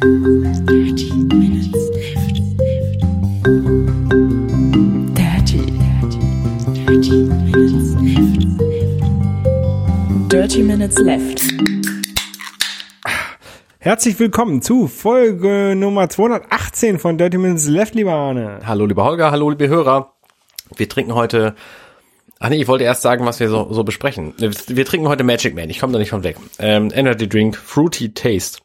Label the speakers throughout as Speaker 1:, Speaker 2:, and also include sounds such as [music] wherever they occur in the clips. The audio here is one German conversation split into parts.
Speaker 1: Dirty Minutes Left. Dirty, dirty, dirty Minutes Left. Dirty Minutes Left.
Speaker 2: Herzlich willkommen zu Folge Nummer 218 von Dirty Minutes Left, lieber Arne.
Speaker 3: Hallo liebe Holger, hallo liebe Hörer. Wir trinken heute. Ach nee, ich wollte erst sagen, was wir so, so besprechen. Wir trinken heute Magic Man, ich komme da nicht von weg. Ähm, Energy Drink, Fruity Taste.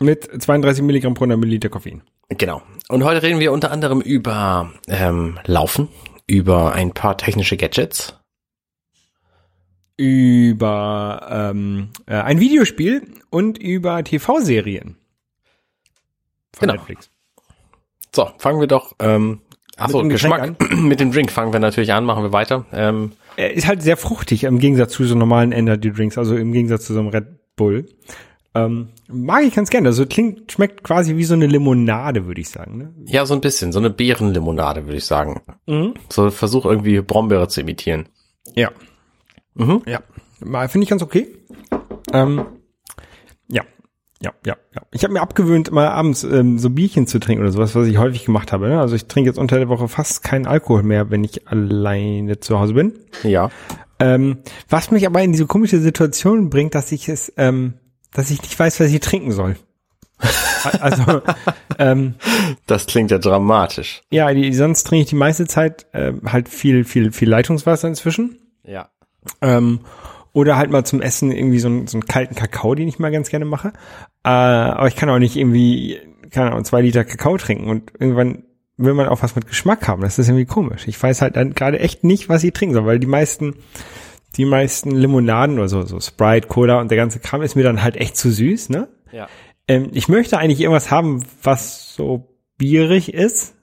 Speaker 2: Mit 32 Milligramm pro 100 Milliliter Koffein.
Speaker 3: Genau. Und heute reden wir unter anderem über ähm, Laufen, über ein paar technische Gadgets.
Speaker 2: Über ähm, äh, ein Videospiel und über TV-Serien. Von
Speaker 3: Genau.
Speaker 2: Netflix.
Speaker 3: So, fangen wir doch. Ähm, achso,
Speaker 2: Mit
Speaker 3: Geschmack. [clears throat] Mit dem Drink fangen wir natürlich an, machen wir weiter. Ähm,
Speaker 2: Er ist halt sehr fruchtig im Gegensatz zu so normalen Energy Drinks, also im Gegensatz zu so einem Red Bull. Ähm, mag ich ganz gerne. Also klingt, schmeckt quasi wie so eine Limonade, würde ich sagen. Ne?
Speaker 3: ja, so ein bisschen, so eine Beerenlimonade, würde ich sagen.
Speaker 2: Mhm.
Speaker 3: So Versuch irgendwie Brombeere zu imitieren.
Speaker 2: Ja.
Speaker 3: Mhm.
Speaker 2: Ja. Mal- Finde ich ganz okay. Ähm, ja. Ja, ja, ja. Ich habe mir abgewöhnt, mal abends ähm, so Bierchen zu trinken oder sowas, was ich häufig gemacht habe. Ne? Also ich trinke jetzt unter der Woche fast keinen Alkohol mehr, wenn ich alleine zu Hause bin.
Speaker 3: Ja.
Speaker 2: Ähm, was mich aber in diese komische Situation bringt, dass ich es, ähm, dass ich nicht weiß, was ich trinken soll. [laughs] Also, ähm,
Speaker 3: Das klingt ja dramatisch.
Speaker 2: ja, die, sonst trinke ich die meiste Zeit ähm, halt viel, viel, viel Leitungswasser inzwischen.
Speaker 3: Ja.
Speaker 2: Ähm, oder halt mal zum Essen irgendwie so, einen- so einen kalten Kakao, den ich mal ganz gerne mache. Äh, aber ich kann auch nicht irgendwie, keine Ahnung, zwei Liter Kakao trinken und irgendwann will man auch was mit Geschmack haben. Das ist irgendwie komisch. Ich weiß halt dann gerade echt nicht, was ich trinken soll, weil die meisten, die meisten Limonaden oder so, so Sprite, Cola und der ganze Kram ist mir dann halt echt zu süß, ne?
Speaker 3: Ja.
Speaker 2: Ähm, ich möchte eigentlich irgendwas haben, was so bierig ist,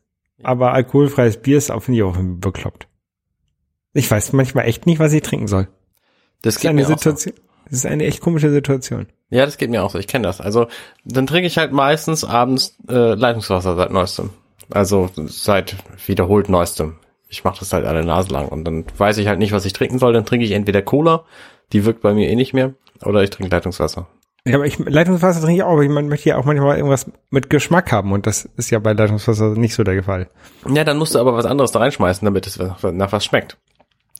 Speaker 2: aber alkoholfreies Bier ist auch, finde ich auch bekloppt. Ich weiß manchmal echt nicht, was ich trinken soll.
Speaker 3: Das
Speaker 2: Das ist
Speaker 3: geht
Speaker 2: eine
Speaker 3: mir auch so.
Speaker 2: Situation. Das ist eine echt komische Situation.
Speaker 3: Ja, das geht mir auch so. Ich kenne das. Also dann trinke ich halt meistens abends äh, Leitungswasser seit neuestem. Also seit wiederholt neuestem. Ich mache das halt alle Nase lang und dann weiß ich halt nicht, was ich trinken soll. Dann trinke ich entweder Cola, die wirkt bei mir eh nicht mehr, oder ich trinke Leitungswasser.
Speaker 2: Ja, aber ich, Leitungswasser trinke ich auch, aber man möchte ja auch manchmal irgendwas mit Geschmack haben und das ist ja bei Leitungswasser nicht so der Fall.
Speaker 3: Ja, dann musst du aber was anderes da reinschmeißen, damit es nach was schmeckt.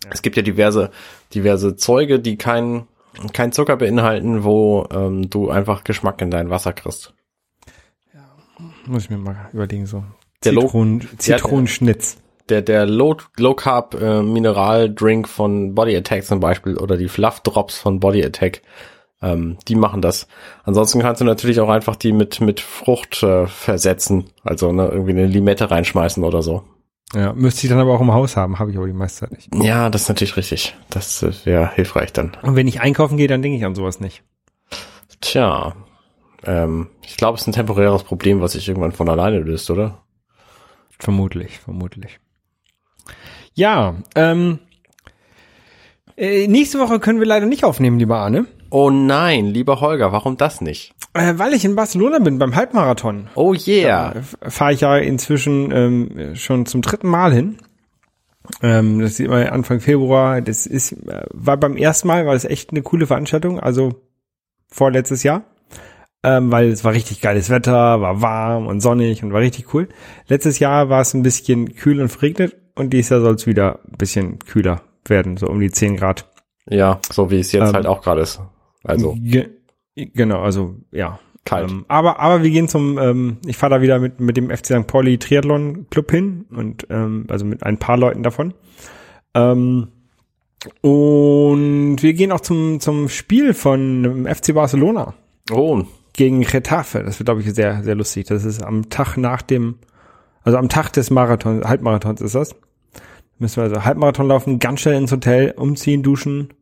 Speaker 3: Es gibt ja diverse, diverse Zeuge, die keinen kein Zucker beinhalten, wo ähm, du einfach Geschmack in dein Wasser kriegst.
Speaker 2: Muss ich mir mal überlegen, so.
Speaker 3: Der
Speaker 2: Zitronenschnitz.
Speaker 3: Der, der Low, Low Carb äh, Mineral Drink von Body Attack zum Beispiel oder die Fluff Drops von Body Attack, ähm, die machen das. Ansonsten kannst du natürlich auch einfach die mit, mit Frucht äh, versetzen. Also ne, irgendwie eine Limette reinschmeißen oder so.
Speaker 2: Ja, müsste ich dann aber auch im Haus haben, habe ich aber die meiste Zeit nicht.
Speaker 3: Ja, das ist natürlich richtig. Das äh, wäre hilfreich dann.
Speaker 2: Und wenn ich einkaufen gehe, dann denke ich an sowas nicht.
Speaker 3: Tja, ähm, ich glaube, es ist ein temporäres Problem, was sich irgendwann von alleine löst, oder?
Speaker 2: Vermutlich, vermutlich. Ja, ähm, äh, nächste Woche können wir leider nicht aufnehmen, lieber Arne,
Speaker 3: Oh nein, lieber Holger, warum das nicht?
Speaker 2: äh, weil ich in Barcelona bin beim Halbmarathon.
Speaker 3: Oh yeah.
Speaker 2: fahre ich ja inzwischen ähm, schon zum dritten Mal hin. Ähm, das sieht man Anfang Februar. Das ist äh, war beim ersten Mal, war es echt eine coole Veranstaltung, also vorletztes Jahr. Ähm, weil es war richtig geiles Wetter, war warm und sonnig und war richtig cool. Letztes Jahr war es ein bisschen kühl und verregnet und dieses Jahr soll es wieder ein bisschen kühler werden, so um die 10 Grad.
Speaker 3: Ja, so wie es jetzt
Speaker 2: Ähm,
Speaker 3: halt auch gerade ist. Also
Speaker 2: Ge genau, also ja.
Speaker 3: kalt.
Speaker 2: Ähm, aber, aber wir gehen zum, ähm, ich fahre da wieder mit, mit dem FC St. Pauli Triathlon Club hin und ähm, also mit ein paar Leuten davon. Ähm, und wir gehen auch zum, zum Spiel von dem FC Barcelona
Speaker 3: Oh,
Speaker 2: gegen Getafe. Das wird, glaube ich, sehr, sehr lustig. Das ist am Tag nach dem, also am Tag des Marathons, Halbmarathons ist das. Müssen wir also Halbmarathon laufen, ganz schnell ins Hotel, umziehen, duschen,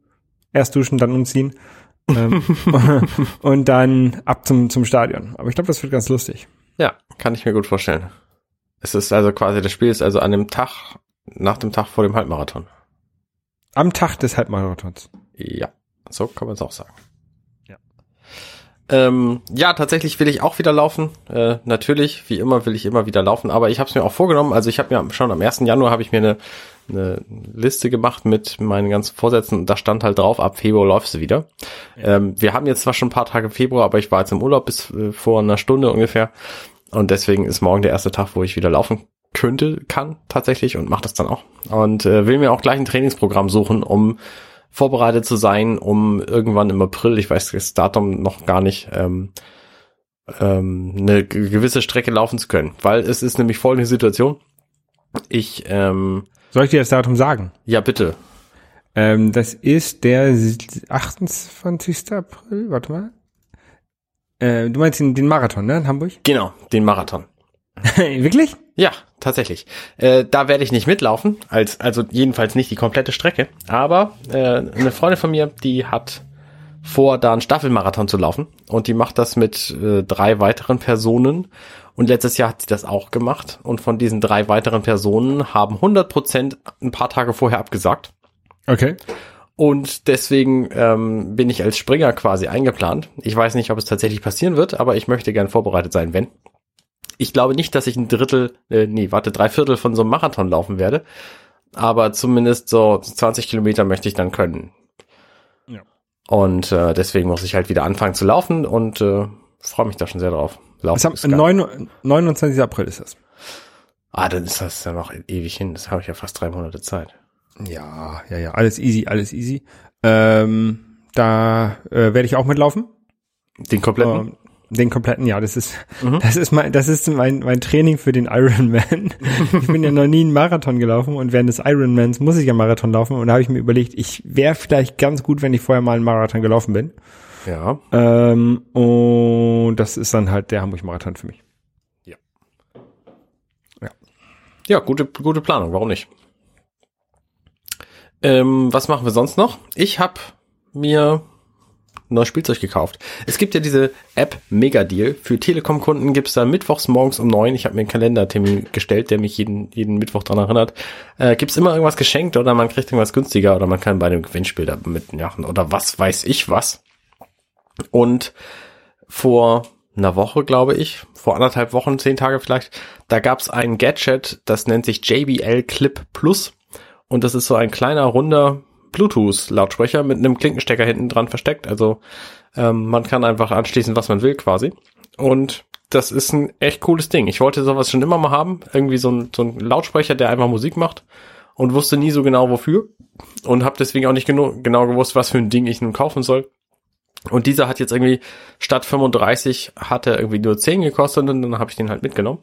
Speaker 2: erst duschen, dann umziehen. ähm, [laughs] und dann ab zum, zum Stadion. Aber ich glaube, das wird ganz lustig.
Speaker 3: Ja, kann ich mir gut vorstellen. Es ist also quasi, das Spiel ist also an dem Tag, nach dem Tag vor dem Halbmarathon.
Speaker 2: Am Tag des Halbmarathons.
Speaker 3: Ja, so kann man es auch sagen.
Speaker 2: Ja.
Speaker 3: Ähm, ja, tatsächlich will ich auch wieder laufen. Äh, natürlich, wie immer will ich immer wieder laufen, aber ich habe es mir auch vorgenommen. Also ich habe mir schon am 1. Januar habe ich mir eine, eine Liste gemacht mit meinen ganzen Vorsätzen und da stand halt drauf, ab Februar läufst du wieder. Ähm, wir haben jetzt zwar schon ein paar Tage Februar, aber ich war jetzt im Urlaub bis äh, vor einer Stunde ungefähr und deswegen ist morgen der erste Tag, wo ich wieder laufen könnte, kann tatsächlich und mache das dann auch. Und äh, will mir auch gleich ein Trainingsprogramm suchen, um vorbereitet zu sein, um irgendwann im April, ich weiß das Datum noch gar nicht, ähm, ähm, eine gewisse Strecke laufen zu können. Weil es ist nämlich folgende Situation. Ich, ähm,
Speaker 2: Soll ich dir das Datum sagen?
Speaker 3: ja bitte,
Speaker 2: Ähm, das ist der 28. April, warte mal. Äh, du meinst den, den Marathon, ne, in Hamburg?
Speaker 3: genau, den Marathon. [laughs]
Speaker 2: Wirklich?
Speaker 3: Ja, tatsächlich. Äh, da werde ich nicht mitlaufen, als also jedenfalls nicht die komplette Strecke. Aber äh, eine Freundin von mir, die hat vor, da einen Staffelmarathon zu laufen und die macht das mit äh, drei weiteren Personen. Und letztes Jahr hat sie das auch gemacht. Und von diesen drei weiteren Personen haben 100 Prozent ein paar Tage vorher abgesagt.
Speaker 2: Okay.
Speaker 3: Und deswegen ähm, bin ich als Springer quasi eingeplant. Ich weiß nicht, ob es tatsächlich passieren wird, aber ich möchte gern vorbereitet sein, wenn. Ich glaube nicht, dass ich ein Drittel, äh, nee, warte, drei Viertel von so einem Marathon laufen werde. Aber zumindest so 20 Kilometer möchte ich dann können.
Speaker 2: Ja.
Speaker 3: Und äh, deswegen muss ich halt wieder anfangen zu laufen und äh, freue mich da schon sehr drauf. Laufen ist
Speaker 2: am
Speaker 3: geil.
Speaker 2: 9, 29. April ist das.
Speaker 3: ah, dann ist das ja noch ewig hin. Das habe ich ja fast drei Monate Zeit.
Speaker 2: Ja, ja, ja, alles easy, alles easy. Ähm, da äh, werde ich auch mitlaufen.
Speaker 3: Den kompletten?
Speaker 2: Ähm, den kompletten, ja, das ist,
Speaker 3: Mhm.
Speaker 2: das ist mein, das ist mein, mein Training für den Ironman. ich bin ja noch nie einen Marathon gelaufen und während des Ironmans muss ich ja Marathon laufen und da habe ich mir überlegt, ich wäre vielleicht ganz gut, wenn ich vorher mal einen Marathon gelaufen bin.
Speaker 3: Ja.
Speaker 2: Ähm, und das ist dann halt der Hamburg-Marathon für mich.
Speaker 3: Ja, gute, gute Planung, warum nicht? Ähm, was machen wir sonst noch? Ich habe mir neues Spielzeug gekauft. Es gibt ja diese App Megadeal. Für Telekom-Kunden gibt's da mittwochs morgens um neun. Ich habe mir einen Kalendertermin gestellt, der mich jeden, jeden Mittwoch dran erinnert. Äh, gibt's immer irgendwas geschenkt oder man kriegt irgendwas günstiger oder man kann bei dem Gewinnspiel da mitmachen oder was weiß ich was. Und vor einer Woche, glaube ich, vor anderthalb Wochen, zehn Tage vielleicht, da gab's ein Gadget, das nennt sich JBL Clip Plus. Und das ist so ein kleiner, runder Bluetooth-Lautsprecher mit einem Klinkenstecker hinten dran versteckt. Also ähm, man kann einfach anschließen, was man will quasi. Und das ist ein echt cooles Ding. Ich wollte sowas schon immer mal haben. Irgendwie so ein, so ein Lautsprecher, der einfach Musik macht. Und wusste nie so genau wofür. Und habe deswegen auch nicht genau, genau gewusst, was für ein Ding ich nun kaufen soll. Und dieser hat jetzt irgendwie statt 35 hat er irgendwie nur 10 gekostet und dann habe ich den halt mitgenommen.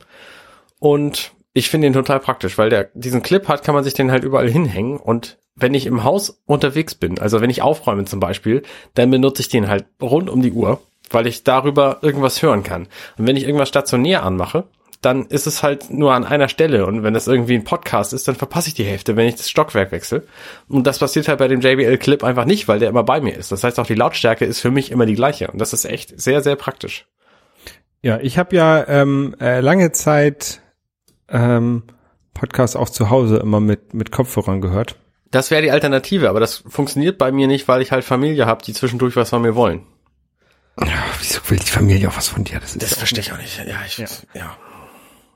Speaker 3: Und ich finde den total praktisch, weil der diesen Clip hat, kann man sich den halt überall hinhängen und wenn ich im Haus unterwegs bin, also wenn ich aufräume zum Beispiel, dann benutze ich den halt rund um die Uhr, weil ich darüber irgendwas hören kann. Und wenn ich irgendwas stationär anmache, dann ist es halt nur an einer Stelle und wenn das irgendwie ein Podcast ist, dann verpasse ich die Hälfte, wenn ich das Stockwerk wechsle. Und das passiert halt bei dem JBL Clip einfach nicht, weil der immer bei mir ist. Das heißt auch die Lautstärke ist für mich immer die gleiche und das ist echt sehr sehr praktisch.
Speaker 2: Ja, ich habe ja ähm, äh, lange Zeit ähm, Podcasts auch zu Hause immer mit, mit Kopfhörern gehört.
Speaker 3: Das wäre die Alternative, aber das funktioniert bei mir nicht, weil ich halt Familie habe, die zwischendurch was von mir wollen.
Speaker 2: Ja, wieso will die Familie auch was von dir? Das
Speaker 3: Das
Speaker 2: ja-
Speaker 3: verstehe ich auch nicht. Ja, ich, ja.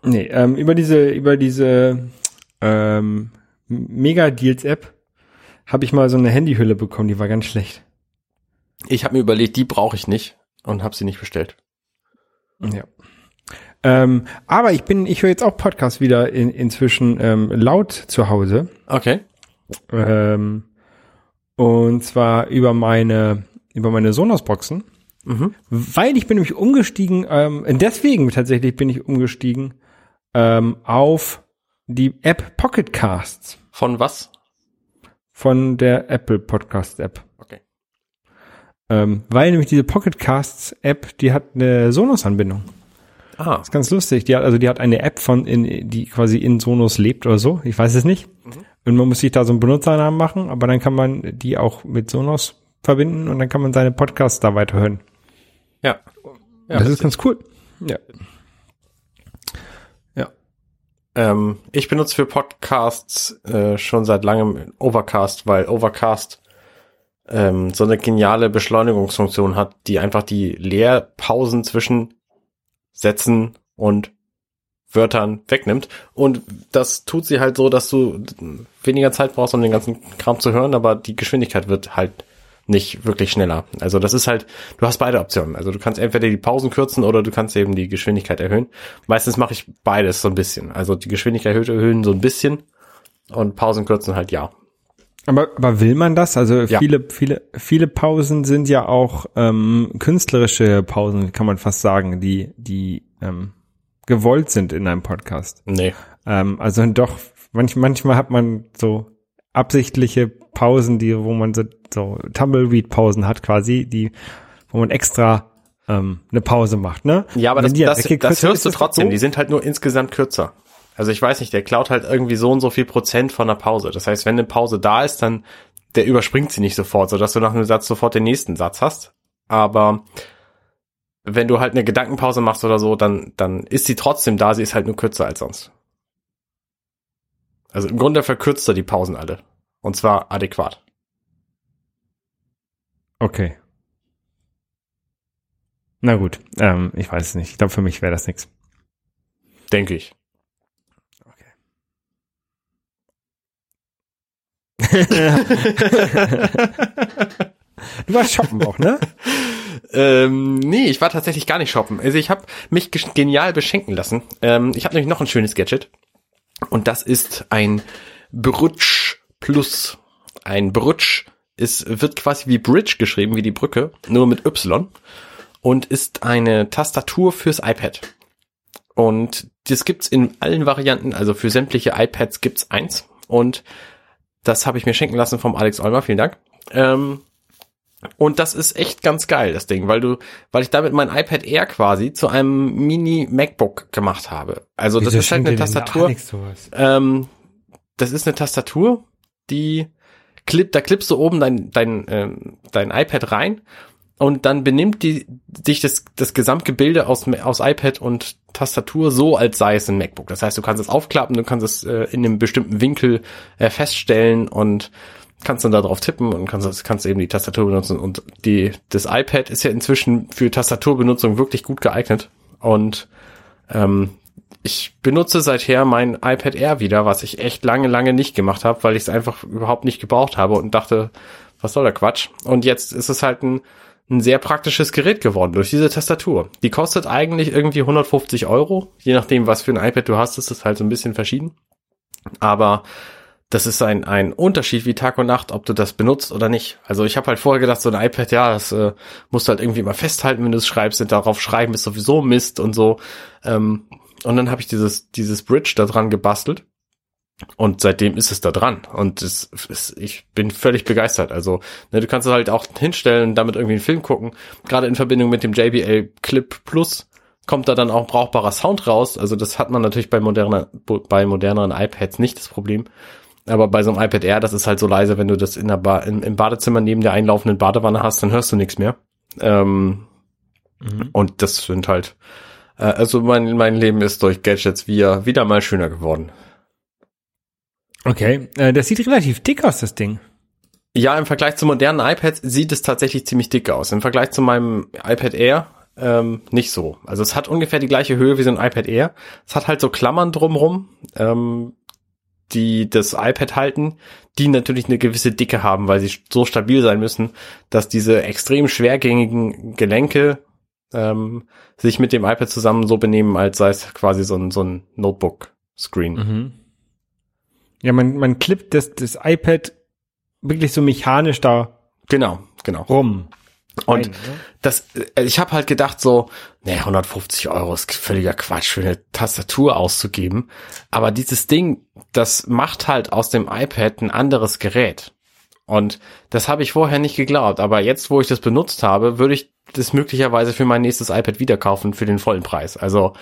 Speaker 2: Nee, ähm, über diese, über diese ähm, Mega-Deals-App habe ich mal so eine Handyhülle bekommen, die war ganz schlecht.
Speaker 3: Ich habe mir überlegt, die brauche ich nicht und habe sie nicht bestellt.
Speaker 2: Ja. Ähm, aber ich bin, ich höre jetzt auch Podcasts wieder in, inzwischen ähm, laut zu Hause.
Speaker 3: Okay.
Speaker 2: Ähm, und zwar über meine, über meine Sonos-Boxen.
Speaker 3: Mhm.
Speaker 2: Weil ich bin nämlich umgestiegen, ähm, deswegen tatsächlich bin ich umgestiegen ähm, auf die App Pocket Casts
Speaker 3: Von was?
Speaker 2: von der Apple Podcast App.
Speaker 3: Okay.
Speaker 2: Ähm, weil nämlich diese Pocket Casts App, die hat eine Sonos-Anbindung.
Speaker 3: Ah,
Speaker 2: ist ganz lustig. Die hat, also die hat eine App von, in, die quasi in Sonos lebt oder so. Ich weiß es nicht. Und man muss sich da so einen Benutzernamen machen, aber dann kann man die auch mit Sonos verbinden und dann kann man seine Podcasts da weiterhören.
Speaker 3: ja. ja
Speaker 2: das ist ganz cool. Ja. Ja.
Speaker 3: ähm, ich benutze für Podcasts äh, schon seit langem Overcast, weil Overcast ähm, so eine geniale Beschleunigungsfunktion hat, die einfach die Leerpausen zwischen Sätzen und Wörtern wegnimmt. Und das tut sie halt so, dass du weniger Zeit brauchst, um den ganzen Kram zu hören, aber die Geschwindigkeit wird halt nicht wirklich schneller. Also das ist halt, du hast beide Optionen. Also du kannst entweder die Pausen kürzen oder du kannst eben die Geschwindigkeit erhöhen. Meistens mache ich beides so ein bisschen. Also die Geschwindigkeit erhöhen so ein bisschen und Pausen kürzen halt ja.
Speaker 2: Aber, aber will man das? Also
Speaker 3: Ja.
Speaker 2: viele, viele, viele Pausen sind ja auch ähm, künstlerische Pausen, kann man fast sagen, die, die ähm, gewollt sind in einem Podcast.
Speaker 3: Nee.
Speaker 2: Ähm, also doch, manch, manchmal hat man so absichtliche Pausen, die, wo man so, so Tumbleweed-Pausen hat quasi, die, wo man extra ähm, eine Pause macht, ne?
Speaker 3: Ja, aber das,
Speaker 2: wenn
Speaker 3: das, das
Speaker 2: sind,
Speaker 3: hörst du trotzdem.
Speaker 2: doof?
Speaker 3: Die sind halt nur insgesamt kürzer. Also ich weiß nicht, der klaut halt irgendwie so und so viel Prozent von der Pause. Das heißt, wenn eine Pause da ist, dann der überspringt sie nicht sofort, sodass du nach einem Satz sofort den nächsten Satz hast. Aber wenn du halt eine Gedankenpause machst oder so, dann, dann ist sie trotzdem da, sie ist halt nur kürzer als sonst. Also im Grunde verkürzt er die Pausen alle. Und zwar adäquat.
Speaker 2: Okay. Na gut, ähm, ich weiß es nicht. Ich glaube, für mich wäre das nichts.
Speaker 3: Denke ich. [laughs]
Speaker 2: Du warst shoppen auch, ne?
Speaker 3: Ähm, nee, ich war tatsächlich gar nicht shoppen. Also ich habe mich genial beschenken lassen. Ähm, ich habe nämlich noch ein schönes Gadget. Und das ist ein Brutsch Plus. Ein Brutsch ist, wird quasi wie Bridge geschrieben, wie die Brücke, nur mit Y. Und ist eine Tastatur fürs iPad. Und das gibt's in allen Varianten, also für sämtliche iPads gibt's eins. Und das habe ich mir schenken lassen vom Alex Olmer, vielen Dank. Ähm, und das ist echt ganz geil, das Ding, weil du, weil ich damit mein iPad Air quasi zu einem Mini MacBook gemacht habe. Also das ist halt eine Tastatur. Ähm, das ist eine Tastatur, die clip, da klippst du oben dein, dein, ähm, dein iPad rein und dann benimmt die dich das, das Gesamtgebilde aus, aus iPad und Tastatur so, als sei es ein MacBook. Das heißt, du kannst es aufklappen, du kannst es äh, in einem bestimmten Winkel äh, feststellen und kannst dann da drauf tippen und kannst, kannst eben die Tastatur benutzen. Und die, das iPad ist ja inzwischen für Tastaturbenutzung wirklich gut geeignet. Und ähm, ich benutze seither mein iPad Air wieder, was ich echt lange, lange nicht gemacht habe, weil ich es einfach überhaupt nicht gebraucht habe und dachte, was soll der Quatsch? Und jetzt ist es halt ein, ein sehr praktisches Gerät geworden durch diese Tastatur. Die kostet eigentlich irgendwie 150 Euro. Je nachdem, was für ein iPad du hast, ist es halt so ein bisschen verschieden. Aber das ist ein, ein Unterschied wie Tag und Nacht, ob du das benutzt oder nicht. Also ich habe halt vorher gedacht, so ein iPad, ja, das äh, musst du halt irgendwie mal festhalten, wenn du es schreibst, und darauf schreiben ist sowieso Mist und so. Ähm, und dann habe ich dieses, dieses Bridge da dran gebastelt. Und seitdem ist es da dran. Und es, es, ich bin völlig begeistert. Also, ne, du kannst es halt auch hinstellen und damit irgendwie einen Film gucken. Gerade in Verbindung mit dem JBL Clip Plus kommt da dann auch brauchbarer Sound raus. Also das hat man natürlich bei moderner, bei moderneren iPads nicht das Problem. Aber bei so einem iPad Air, das ist halt so leise, wenn du das in der ba im, im Badezimmer neben der einlaufenden Badewanne hast, dann hörst du nichts mehr. Ähm, Und das sind halt, äh, also mein, mein Leben ist durch Gadgets wieder, wieder mal schöner geworden.
Speaker 2: Okay, äh, das sieht relativ dick aus, das Ding.
Speaker 3: Ja, im Vergleich zu modernen iPads sieht es tatsächlich ziemlich dick aus. Im Vergleich zu meinem iPad Air ähm, nicht so. Also es hat ungefähr die gleiche Höhe wie so ein iPad Air. Es hat halt so Klammern drumrum, ähm, die das iPad halten, die natürlich eine gewisse Dicke haben, weil sie so stabil sein müssen, dass diese extrem schwergängigen Gelenke ähm, sich mit dem iPad zusammen so benehmen, als sei es quasi so ein, so ein Notebook-Screen.
Speaker 2: Mhm. Ja, man, man klippt das, das iPad wirklich so mechanisch da
Speaker 3: Genau, genau.
Speaker 2: rum.
Speaker 3: Und
Speaker 2: Rein, ne?
Speaker 3: das, äh, ich habe halt gedacht so, nee, 150 Euro ist völliger Quatsch für eine Tastatur auszugeben. Aber dieses Ding, das macht halt aus dem iPad ein anderes Gerät. Und das habe ich vorher nicht geglaubt. Aber jetzt, wo ich das benutzt habe, würde ich das möglicherweise für mein nächstes iPad wieder kaufen für den vollen Preis. Also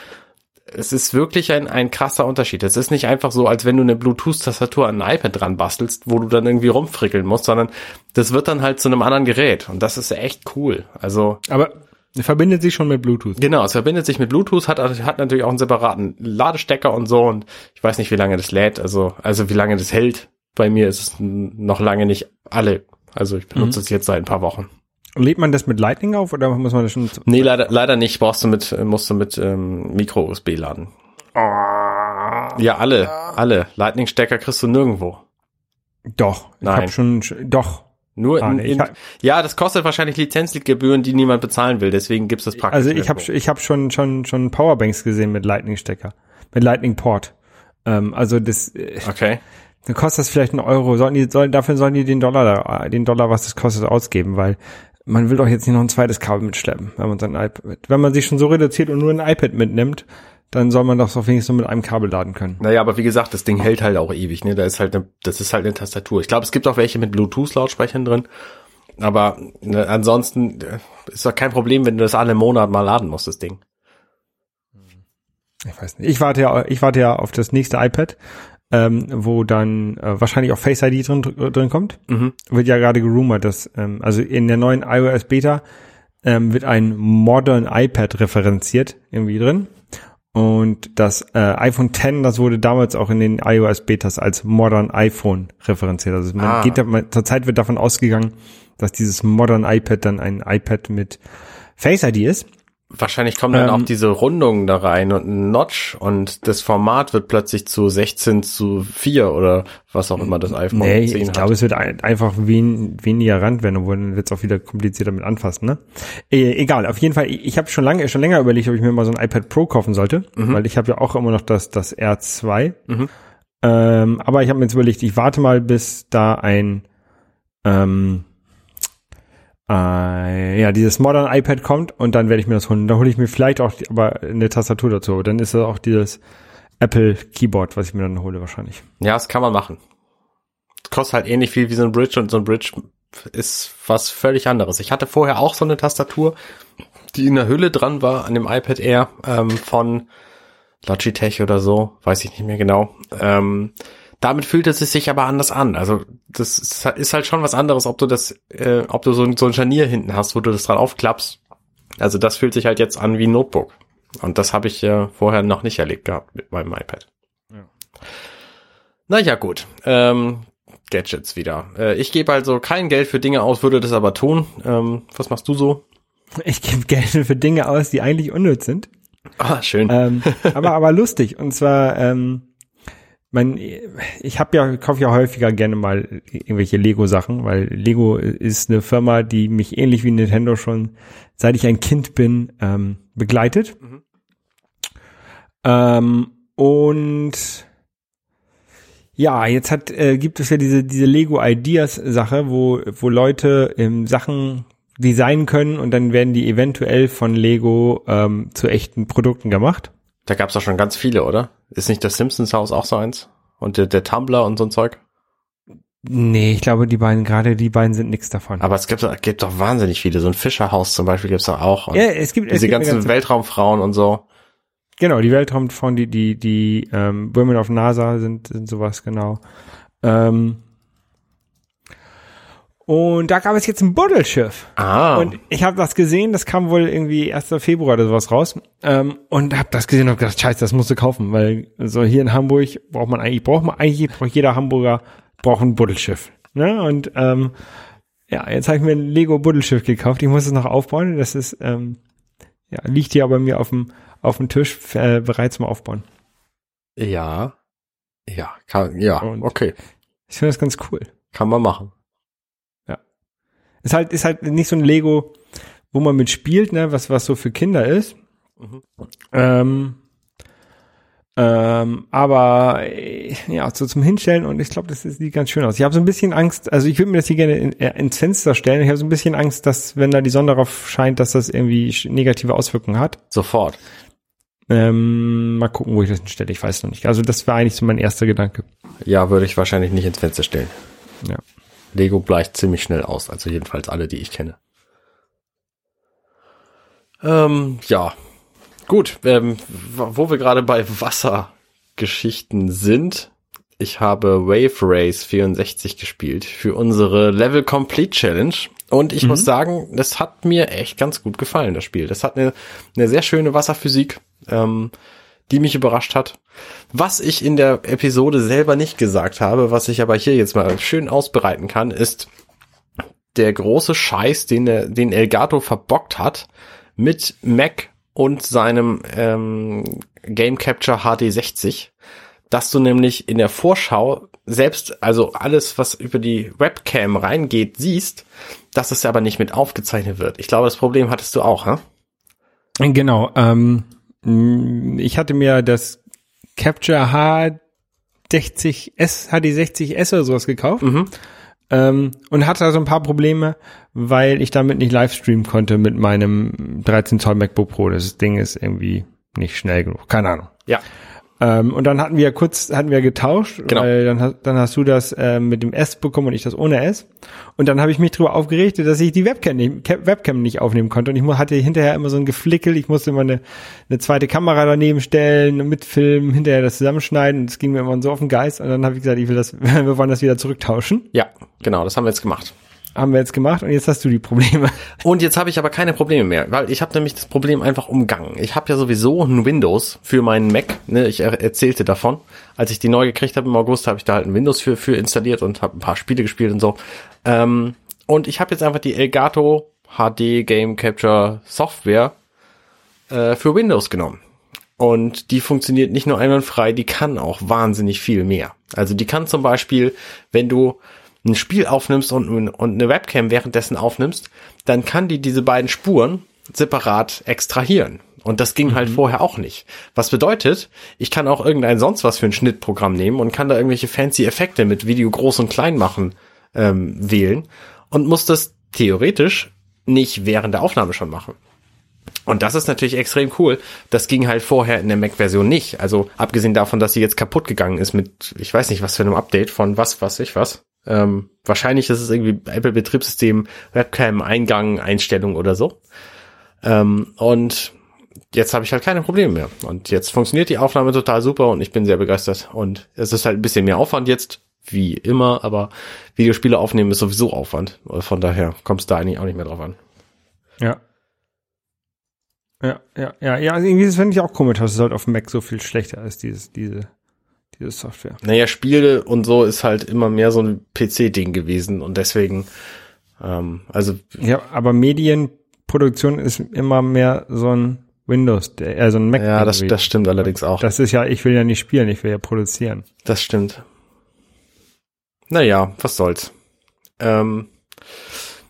Speaker 3: es ist wirklich ein, ein krasser Unterschied. Es ist nicht einfach so, als wenn du eine Bluetooth-Tastatur an ein iPad dran bastelst, wo du dann irgendwie rumfrickeln musst, sondern das wird dann halt zu einem anderen Gerät. Und das ist echt cool. Also
Speaker 2: Aber verbindet sich schon mit Bluetooth.
Speaker 3: Genau, es verbindet sich mit Bluetooth, hat, hat natürlich auch einen separaten Ladestecker und so und ich weiß nicht, wie lange das lädt, also, also wie lange das hält. Bei mir ist es noch lange nicht alle Also ich benutze es jetzt seit ein paar Wochen.
Speaker 2: Lädt man das mit Lightning auf oder muss man das schon?
Speaker 3: Nee, leider, leider nicht. Brauchst du mit, musst du mit ähm, Micro-USB laden. Ja, alle, alle. Lightning-Stecker kriegst du nirgendwo.
Speaker 2: Doch, ich
Speaker 3: Nein.
Speaker 2: habe schon, doch.
Speaker 3: Nur
Speaker 2: Ah,
Speaker 3: in, in,
Speaker 2: hab-
Speaker 3: ja, das kostet wahrscheinlich Lizenzgebühren, die niemand bezahlen will. Deswegen gibt's das praktisch.
Speaker 2: Also ich habe ich hab schon schon schon Powerbanks gesehen mit Lightning-Stecker, mit Lightning-Port. Ähm, also das, äh,
Speaker 3: Okay.
Speaker 2: dann kostet das vielleicht einen Euro. Sollen die, sollen, dafür sollen die den Dollar, den Dollar, was das kostet, ausgeben, weil man will doch jetzt nicht noch ein zweites Kabel mitschleppen, wenn man sein iPad, wenn man sich schon so reduziert und nur ein iPad mitnimmt, dann soll man doch so wenigstens nur mit einem Kabel laden können.
Speaker 3: Naja, aber wie gesagt, das Ding hält halt auch ewig, ne? Da ist halt eine, das ist halt eine Tastatur. Ich glaube, es gibt auch welche mit Bluetooth-Lautsprechern drin. Aber ne, ansonsten äh, ist doch kein Problem, wenn du das alle Monat mal laden musst, das Ding.
Speaker 2: Ich weiß nicht. Ich warte ja, ich warte ja auf das nächste iPad, ähm, wo dann äh, wahrscheinlich auch Face ID drin, drin kommt.
Speaker 3: Mhm.
Speaker 2: Wird ja gerade gerumort, dass ähm, also in der neuen iOS Beta ähm, wird ein Modern iPad referenziert irgendwie drin. Und das äh, iPhone X, das wurde damals auch in den iOS Betas als Modern iPhone referenziert. Also man
Speaker 3: Ah.
Speaker 2: geht da, man, zurzeit wird davon ausgegangen, dass dieses Modern iPad dann ein iPad mit Face ID ist.
Speaker 3: Wahrscheinlich kommen dann
Speaker 2: Ähm,
Speaker 3: auch diese Rundungen da rein und ein Notch und das Format wird plötzlich zu 16 zu 4 oder was auch immer das iPhone
Speaker 2: Nee,
Speaker 3: 10
Speaker 2: ich
Speaker 3: hat.
Speaker 2: glaube, es wird ein, einfach wen, weniger Rand werden, obwohl dann wird es auch wieder komplizierter mit anfassen, ne? Äh, egal, auf jeden Fall, ich, ich habe schon lange, schon länger überlegt, ob ich mir mal so ein iPad Pro kaufen sollte, weil ich habe ja auch immer noch das, das R2.
Speaker 3: Mhm.
Speaker 2: Ähm, aber ich habe mir jetzt überlegt, ich warte mal, bis da ein ähm, äh, ja, dieses Modern iPad kommt und dann werde ich mir das holen. Da hole ich mir vielleicht auch die, aber eine Tastatur dazu. Dann ist das auch dieses Apple Keyboard, was ich mir dann hole wahrscheinlich.
Speaker 3: Ja, das kann man machen. Kostet halt ähnlich viel wie so ein Bridge und so ein Bridge ist was völlig anderes. Ich hatte vorher auch so eine Tastatur, die in der Hülle dran war an dem iPad Air ähm, von Logitech oder so, weiß ich nicht mehr genau. Ähm, damit fühlt es sich aber anders an. Also das ist halt schon was anderes, ob du das, äh, ob du so ein, so ein Scharnier hinten hast, wo du das dran aufklappst. Also das fühlt sich halt jetzt an wie ein Notebook. Und das habe ich äh, vorher noch nicht erlebt gehabt mit meinem iPad. Naja, gut. Ähm, Gadgets wieder. Äh, ich gebe also kein Geld für Dinge aus, würde das aber tun. Ähm, was machst du so?
Speaker 2: Ich gebe Geld für Dinge aus, die eigentlich unnütz sind.
Speaker 3: Ah, schön.
Speaker 2: ähm, aber aber lustig und zwar ähm, mein ich habe ja kaufe ja häufiger gerne mal irgendwelche Lego Sachen, weil Lego ist eine Firma, die mich ähnlich wie Nintendo schon seit ich ein Kind bin ähm, begleitet.
Speaker 3: Mhm.
Speaker 2: Ähm, und ja, jetzt hat äh, gibt es ja diese diese Lego Ideas Sache, wo wo Leute ähm, Sachen designen können und dann werden die eventuell von Lego ähm, zu echten Produkten gemacht.
Speaker 3: Da gab's doch schon ganz viele, oder? Ist nicht das Simpsons Haus auch so eins? Und der, der Tumblr und so ein Zeug?
Speaker 2: Nee, ich glaube, die beiden, gerade die beiden sind nichts davon.
Speaker 3: Aber es gibt, doch- gibt doch wahnsinnig viele. So ein Fischerhaus zum Beispiel gibt's doch auch.
Speaker 2: Ja, es gibt, es
Speaker 3: diese
Speaker 2: gibt eine
Speaker 3: ganzen
Speaker 2: ganze,
Speaker 3: Weltraumfrauen und so.
Speaker 2: genau, die Weltraumfrauen, die, die, die, ähm, Women of NASA sind, sind sowas, genau. Ähm, und da gab es jetzt ein Buddelschiff.
Speaker 3: Ah,
Speaker 2: Und ich habe das gesehen, das kam wohl irgendwie 1. Februar oder sowas raus. Ähm, und habe das gesehen und hab gedacht, scheiße, das musst du kaufen, weil so hier in Hamburg braucht man eigentlich, braucht man eigentlich, braucht jeder Hamburger braucht ein Buddelschiff. Ne? Und ähm, ja, jetzt habe ich mir ein Lego Buddelschiff gekauft. Ich muss es noch aufbauen. Das ist, ähm, ja, liegt hier bei mir auf dem auf dem Tisch äh, bereit zum Aufbauen.
Speaker 3: ja. Ja, kann, ja,
Speaker 2: Und-
Speaker 3: okay.
Speaker 2: Ich finde das ganz cool.
Speaker 3: Kann man machen.
Speaker 2: Ist halt, ist halt nicht so ein Lego, wo man mit spielt, ne, was, was so für Kinder ist.
Speaker 3: Mhm.
Speaker 2: Ähm, ähm, aber äh, ja, so zum Hinstellen und ich glaube, das sieht ganz schön aus. Ich habe so ein bisschen Angst, also ich würde mir das hier gerne in, äh, ins Fenster stellen. Ich habe so ein bisschen Angst, dass wenn da die Sonne drauf scheint, dass das irgendwie negative Auswirkungen hat.
Speaker 3: Sofort.
Speaker 2: Ähm, mal gucken, wo ich das hinstelle. Ich weiß noch nicht. Also das war eigentlich so mein erster Gedanke.
Speaker 3: Ja, würde ich wahrscheinlich nicht ins Fenster stellen.
Speaker 2: Ja.
Speaker 3: Lego bleicht ziemlich schnell aus, also jedenfalls alle, die ich kenne. Ähm, ja. Gut, ähm, wo wir gerade bei Wassergeschichten sind, ich habe Wave Race 64 gespielt für unsere Level Complete Challenge und ich muss sagen, das hat mir echt ganz gut gefallen, das Spiel. Das hat eine, eine sehr schöne Wasserphysik, ähm, die mich überrascht hat. Was ich in der Episode selber nicht gesagt habe, was ich aber hier jetzt mal schön ausbereiten kann, ist, der große Scheiß, den, der, den Elgato verbockt hat mit Mac und seinem ähm, Game Capture HD 60, dass du nämlich in der Vorschau selbst, also alles, was über die Webcam reingeht, siehst, dass es aber nicht mit aufgezeichnet wird. Ich glaube, das Problem hattest du auch, hä?
Speaker 2: Genau. Ähm, ich hatte mir das Capture H60S, HD60S oder sowas gekauft. Ähm, und hatte da so ein paar Probleme, weil ich damit nicht live streamen konnte mit meinem 13 Zoll MacBook Pro. Das Ding ist irgendwie nicht schnell genug. Keine Ahnung.
Speaker 3: Ja.
Speaker 2: Ähm, und dann hatten wir kurz, hatten wir getauscht,
Speaker 3: Genau.
Speaker 2: weil dann, hast- dann hast du das äh, mit dem S bekommen und ich das ohne S. Und dann habe ich mich darüber aufgeregt, dass ich die Webcam nicht, Ca- Webcam nicht aufnehmen konnte. Und ich hatte hinterher immer so ein Geflickel. Ich musste immer eine, eine zweite Kamera daneben stellen, mitfilmen, hinterher das zusammenschneiden. Und es ging mir immer so auf den Geist. Und dann habe ich gesagt, ich will das, [laughs] wir wollen das wieder zurücktauschen.
Speaker 3: Ja, genau, das haben wir jetzt gemacht.
Speaker 2: Haben wir jetzt gemacht und jetzt hast du die Probleme. [laughs]
Speaker 3: Und jetzt habe ich aber keine Probleme mehr, weil ich habe nämlich das Problem einfach umgangen. Ich habe ja sowieso ein Windows für meinen Mac. Ne? Ich er erzählte davon, als ich die neu gekriegt habe im August, habe ich da halt ein Windows für, für installiert und habe ein paar Spiele gespielt und so. Ähm, und ich habe jetzt einfach die Elgato HD Game Capture Software äh, für Windows genommen. Und die funktioniert nicht nur einwandfrei, die kann auch wahnsinnig viel mehr. Also die kann zum Beispiel, wenn du ein Spiel aufnimmst und, und eine Webcam währenddessen aufnimmst, dann kann die diese beiden Spuren separat extrahieren. Und das ging halt vorher auch nicht. Was bedeutet, ich kann auch irgendein sonst was für ein Schnittprogramm nehmen und kann da irgendwelche fancy Effekte mit Video groß und klein machen ähm, wählen und muss das theoretisch nicht während der Aufnahme schon machen. Und das ist natürlich extrem cool. Das ging halt vorher in der Mac-Version nicht. Also abgesehen davon, dass sie jetzt kaputt gegangen ist mit, ich weiß nicht, was für einem Update von was, was ich was. Ähm, wahrscheinlich ist es irgendwie Apple Betriebssystem, Webcam, Eingang, Einstellung oder so. Ähm, und jetzt habe ich halt keine Probleme mehr. Und jetzt funktioniert die Aufnahme total super und ich bin sehr begeistert. Und es ist halt ein bisschen mehr Aufwand jetzt, wie immer, aber Videospiele aufnehmen ist sowieso Aufwand. Von daher kommt es da eigentlich auch nicht mehr drauf an.
Speaker 2: Ja. Ja, ja, ja, ja, also irgendwie finde ich auch komisch, dass es halt auf dem Mac so viel schlechter ist, dieses, diese, diese Software.
Speaker 3: Naja, Spiele und so ist halt immer mehr so ein PC-Ding gewesen und deswegen, ähm, also
Speaker 2: Ja, aber Medienproduktion ist immer mehr so ein Windows, äh, so ein Mac.
Speaker 3: ja, das, das stimmt allerdings auch.
Speaker 2: Das ist ja, ich will ja nicht spielen, ich will ja produzieren.
Speaker 3: Das stimmt. Naja, was soll's. Ähm,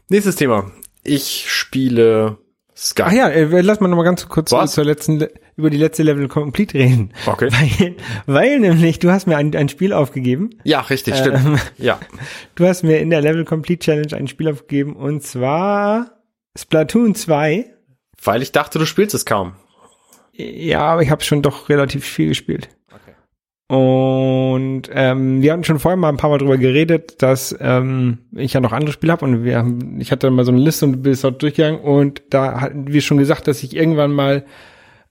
Speaker 3: nächstes Thema. Ich spiele Sky.
Speaker 2: Ach ja, äh, lass mal noch mal ganz kurz
Speaker 3: Was?
Speaker 2: zur letzten, Le- über die letzte Level Complete reden.
Speaker 3: Okay. [laughs]
Speaker 2: Weil, weil nämlich, du hast mir ein, ein Spiel aufgegeben.
Speaker 3: Ja, richtig, stimmt.
Speaker 2: Ähm.
Speaker 3: Ja. [laughs]
Speaker 2: Du hast mir in der Level Complete Challenge ein Spiel aufgegeben und zwar Splatoon 2.
Speaker 3: Weil ich dachte, du spielst es kaum.
Speaker 2: Ja, aber ich habe schon doch relativ viel gespielt. Und ähm, wir hatten schon vorher mal ein paar Mal drüber geredet, dass ähm, ich ja noch andere Spiele habe und wir haben, ich hatte mal so eine Liste und bin dort durchgegangen und da hatten wir schon gesagt, dass ich irgendwann mal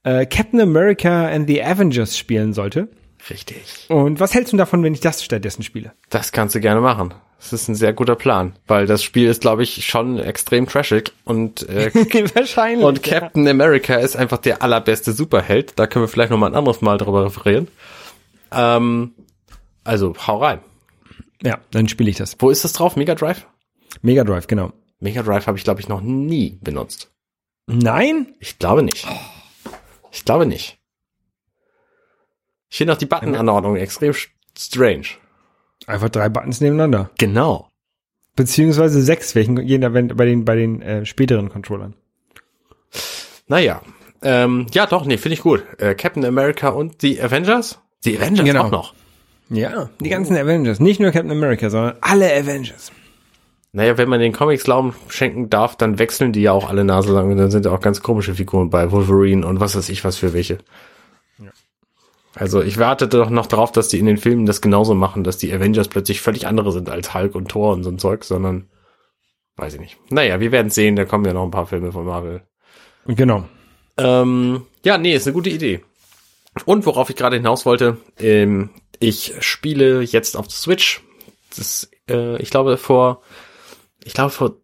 Speaker 2: äh, Captain America and the Avengers spielen sollte.
Speaker 3: Richtig.
Speaker 2: Und was hältst du davon, wenn ich das stattdessen spiele?
Speaker 3: Das kannst du gerne machen. Das ist ein sehr guter Plan, weil das Spiel ist, glaube ich, schon extrem trashig und äh, [laughs]
Speaker 2: Wahrscheinlich.
Speaker 3: Und Captain America ist einfach der allerbeste Superheld. Da können wir vielleicht noch mal ein anderes Mal drüber referieren. Ähm, also, hau rein.
Speaker 2: Ja, dann spiele ich das.
Speaker 3: Wo ist das drauf? Mega Drive?
Speaker 2: Mega Drive, genau.
Speaker 3: Mega Drive habe ich, glaube ich, noch nie benutzt.
Speaker 2: Nein?
Speaker 3: Ich glaube nicht. Ich glaube nicht. Ich finde auch die Buttonanordnung extrem strange.
Speaker 2: Einfach drei Buttons nebeneinander.
Speaker 3: Genau.
Speaker 2: Beziehungsweise sechs, welchen jeder wenn bei den bei den äh, späteren Controllern.
Speaker 3: Naja. Ähm, ja, doch, nee, finde ich gut. Äh, Captain America und die Avengers? Die Avengers
Speaker 2: Genau.
Speaker 3: auch noch.
Speaker 2: Ja, die ganzen Avengers. Nicht nur Captain America, sondern alle Avengers.
Speaker 3: Naja, wenn man den Comics Glauben schenken darf, dann wechseln die ja auch alle Nase lang und dann sind ja auch ganz komische Figuren bei Wolverine und was weiß ich was für welche. Also ich wartete doch noch darauf, dass die in den Filmen das genauso machen, dass die Avengers plötzlich völlig andere sind als Hulk und Thor und so ein Zeug, sondern weiß ich nicht. Naja, wir werden sehen, da kommen ja noch ein paar Filme von Marvel.
Speaker 2: Genau.
Speaker 3: Ähm, ja, nee, ist eine gute Idee. Und worauf ich gerade hinaus wollte, ähm, ich spiele jetzt auf Switch. Das, äh, ich glaube vor, ich glaube vor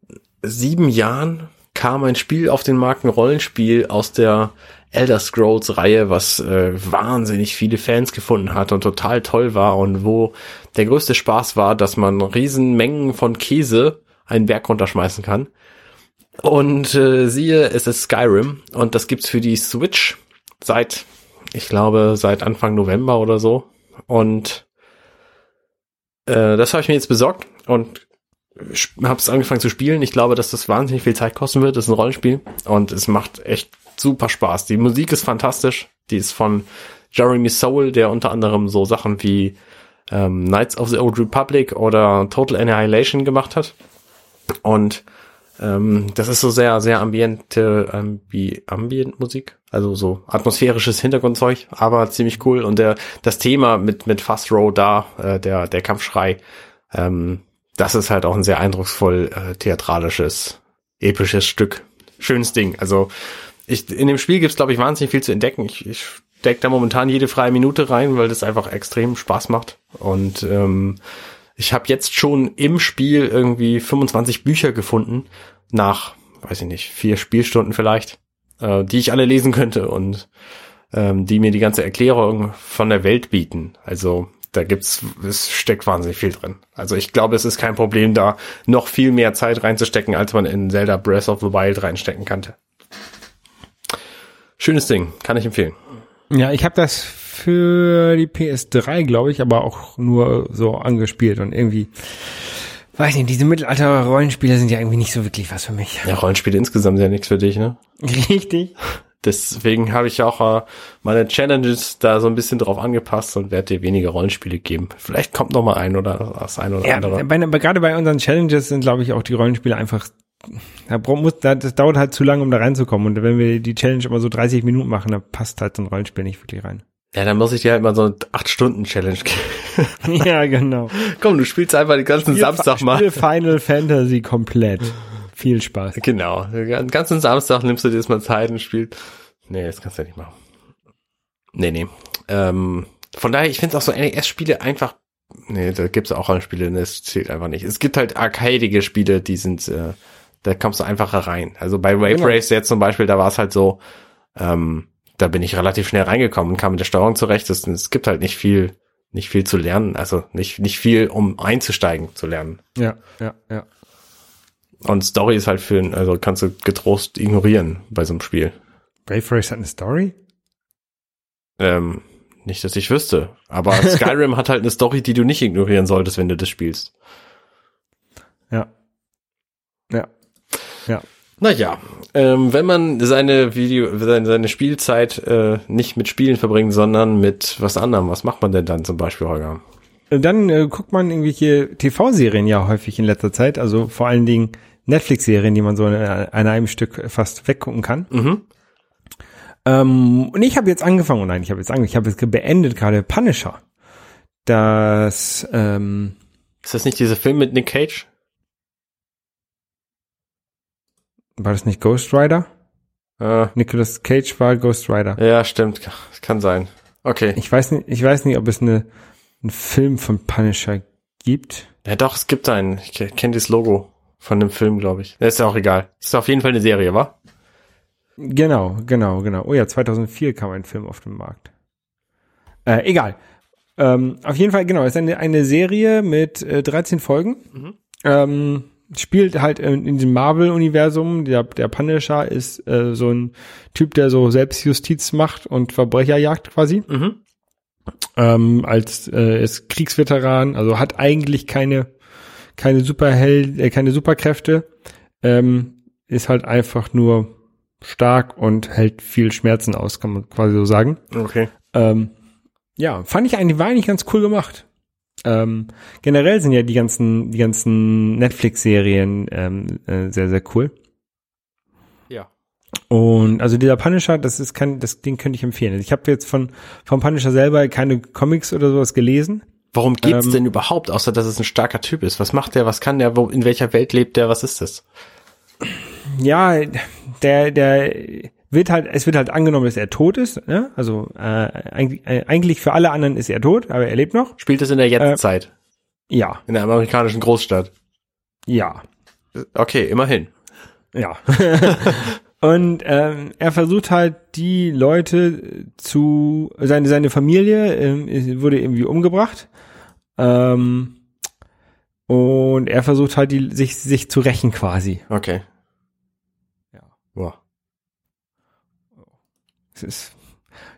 Speaker 3: sieben Jahren kam ein Spiel auf den Markt, ein Rollenspiel aus der Elder Scrolls Reihe, was äh, wahnsinnig viele Fans gefunden hat und total toll war und wo der größte Spaß war, dass man riesen Mengen von Käse einen Berg runterschmeißen kann. Und äh, siehe, es ist Skyrim und das gibt's für die Switch seit, ich glaube, seit Anfang November oder so. Und äh, das habe ich mir jetzt besorgt und habe es angefangen zu spielen. Ich glaube, dass das wahnsinnig viel Zeit kosten wird. Das ist ein Rollenspiel und es macht echt super Spaß. Die Musik ist fantastisch. Die ist von Jeremy Soule, der unter anderem so Sachen wie ähm, Knights of the Old Republic oder Total Annihilation gemacht hat. Und ähm, das ist so sehr, sehr ambiente, ambi, ambient Musik. Also so atmosphärisches Hintergrundzeug, aber ziemlich cool. Und der, das Thema mit, mit Fast Row da, äh, der, der Kampfschrei, ähm, das ist halt auch ein sehr eindrucksvoll äh, theatralisches, episches Stück. Schönes Ding. Also ich, in dem Spiel gibt's glaube ich, wahnsinnig viel zu entdecken. Ich, ich steck da momentan jede freie Minute rein, weil das einfach extrem Spaß macht. Und ähm, ich habe jetzt schon im Spiel irgendwie 25 Bücher gefunden, nach, weiß ich nicht, vier Spielstunden vielleicht, äh, die ich alle lesen könnte und ähm, die mir die ganze Erklärung von der Welt bieten. Also da gibt's, es steckt wahnsinnig viel drin. Also ich glaube, es ist kein Problem, da noch viel mehr Zeit reinzustecken, als man in Zelda Breath of the Wild reinstecken kannte. Schönes Ding, kann ich empfehlen.
Speaker 2: Ja, ich habe das für die PS3, glaube ich, aber auch nur so angespielt und irgendwie, weiß nicht, diese Mittelalter-Rollenspiele sind ja irgendwie nicht so wirklich was für mich.
Speaker 3: Ja, Rollenspiele insgesamt sind ja nichts für dich, ne? [laughs]
Speaker 2: Richtig.
Speaker 3: Deswegen habe ich auch äh, meine Challenges da so ein bisschen drauf angepasst und werde dir weniger Rollenspiele geben. Vielleicht kommt noch mal ein oder das ein oder
Speaker 2: Ja,
Speaker 3: andere.
Speaker 2: bei, aber gerade bei unseren Challenges sind, glaube ich, auch die Rollenspiele einfach da muss, das dauert halt zu lange, um da reinzukommen. Und wenn wir die Challenge immer so 30 Minuten machen, dann passt halt so ein Rollenspiel nicht wirklich rein.
Speaker 3: Ja, dann muss ich dir halt mal so eine 8-Stunden-Challenge geben. [laughs]
Speaker 2: ja, genau.
Speaker 3: Komm, du spielst einfach den ganzen Samstag mal.
Speaker 2: Spiel Final Fantasy komplett. Viel Spaß.
Speaker 3: Genau. Den ganzen Samstag nimmst du dir jetzt mal Zeit und spielst. Nee, das kannst du ja nicht machen. Nee, nee. Ähm, von daher, ich finde auch so NES-Spiele einfach. Nee, da gibt's auch Rollenspiele, das zählt einfach nicht. Es gibt halt arcadige Spiele, die sind, äh, da kommst du einfacher rein. Also bei Wave
Speaker 2: Genau.
Speaker 3: Race jetzt zum Beispiel, da war es halt so, ähm, da bin ich relativ schnell reingekommen und kam mit der Steuerung zurecht. Es, es gibt halt nicht viel, nicht viel zu lernen. Also nicht, nicht viel, um einzusteigen zu lernen.
Speaker 2: Ja, ja, ja.
Speaker 3: Und Story ist halt für, also kannst du getrost ignorieren bei so einem Spiel.
Speaker 2: Brave Race hat eine Story?
Speaker 3: Ähm, nicht, dass ich wüsste. Aber [laughs] Skyrim hat halt eine Story, die du nicht ignorieren solltest, wenn du das spielst.
Speaker 2: Ja. Ja. Ja.
Speaker 3: Naja, ähm, wenn man seine Video, seine, seine Spielzeit äh, nicht mit Spielen verbringt, sondern mit was anderem, was macht man denn dann zum Beispiel, Holger?
Speaker 2: Dann äh, guckt man irgendwelche TV-Serien ja häufig in letzter Zeit, also vor allen Dingen Netflix-Serien, die man so in, an einem Stück fast weggucken kann.
Speaker 3: Mhm.
Speaker 2: Ähm, und ich habe jetzt angefangen, oh nein, ich habe jetzt angefangen, ich habe jetzt beendet gerade Punisher. Das, ähm,
Speaker 3: Ist das nicht dieser Film mit Nick Cage?
Speaker 2: War das nicht Ghost Rider?
Speaker 3: Äh,
Speaker 2: Nicolas Cage war Ghost Rider.
Speaker 3: ja, stimmt. Kann sein. Okay.
Speaker 2: Ich weiß nicht, ich weiß nicht, ob es eine, einen Film von Punisher gibt.
Speaker 3: Ja, doch, es gibt einen. Ich kenne das Logo von dem Film, glaube ich. Das ist ja auch egal. Ist auf jeden Fall eine Serie, wa?
Speaker 2: Genau, genau, genau. Oh ja, 2004 kam ein Film auf den Markt. Äh, egal. Ähm, auf jeden Fall, genau, es ist eine, eine Serie mit äh, 13 Folgen.
Speaker 3: Mhm.
Speaker 2: Ähm, spielt halt in, in diesem Marvel-Universum. Der, der Punisher ist äh, so ein Typ, der so Selbstjustiz macht und Verbrecher jagt quasi.
Speaker 3: Mhm.
Speaker 2: Ähm, als äh, ist Kriegsveteran, also hat eigentlich keine keine Superheld, äh, keine Superkräfte, ähm, ist halt einfach nur stark und hält viel Schmerzen aus, kann man quasi so sagen.
Speaker 3: Okay.
Speaker 2: Ähm, ja, fand ich eigentlich, war eigentlich ganz cool gemacht. Ähm, generell sind ja die ganzen, die ganzen Netflix-Serien ähm, äh, sehr, sehr cool.
Speaker 3: Ja.
Speaker 2: Und also dieser Punisher, das ist kein, das Ding könnte ich empfehlen. Ich habe jetzt von vom Punisher selber keine Comics oder sowas gelesen.
Speaker 3: Warum geht's
Speaker 2: Ähm,
Speaker 3: denn überhaupt, außer dass es ein starker Typ ist? Was macht der? Was kann der? Wo, in welcher Welt lebt der? Was ist das?
Speaker 2: Ja, der, der wird halt, es wird halt angenommen, dass er tot ist. Ne? Also äh, eigentlich, äh, eigentlich für alle anderen ist er tot, aber er lebt noch.
Speaker 3: Spielt es in der Jetztzeit?
Speaker 2: Ja,
Speaker 3: in der amerikanischen Großstadt?
Speaker 2: ja,
Speaker 3: Okay, immerhin.
Speaker 2: ja. [laughs] Und ähm, er versucht halt die Leute zu seine seine Familie ähm, wurde irgendwie umgebracht. Ähm, Und er versucht halt, die, sich, sich zu rächen quasi.
Speaker 3: Okay.
Speaker 2: Ja.
Speaker 3: Boah.
Speaker 2: Es ist,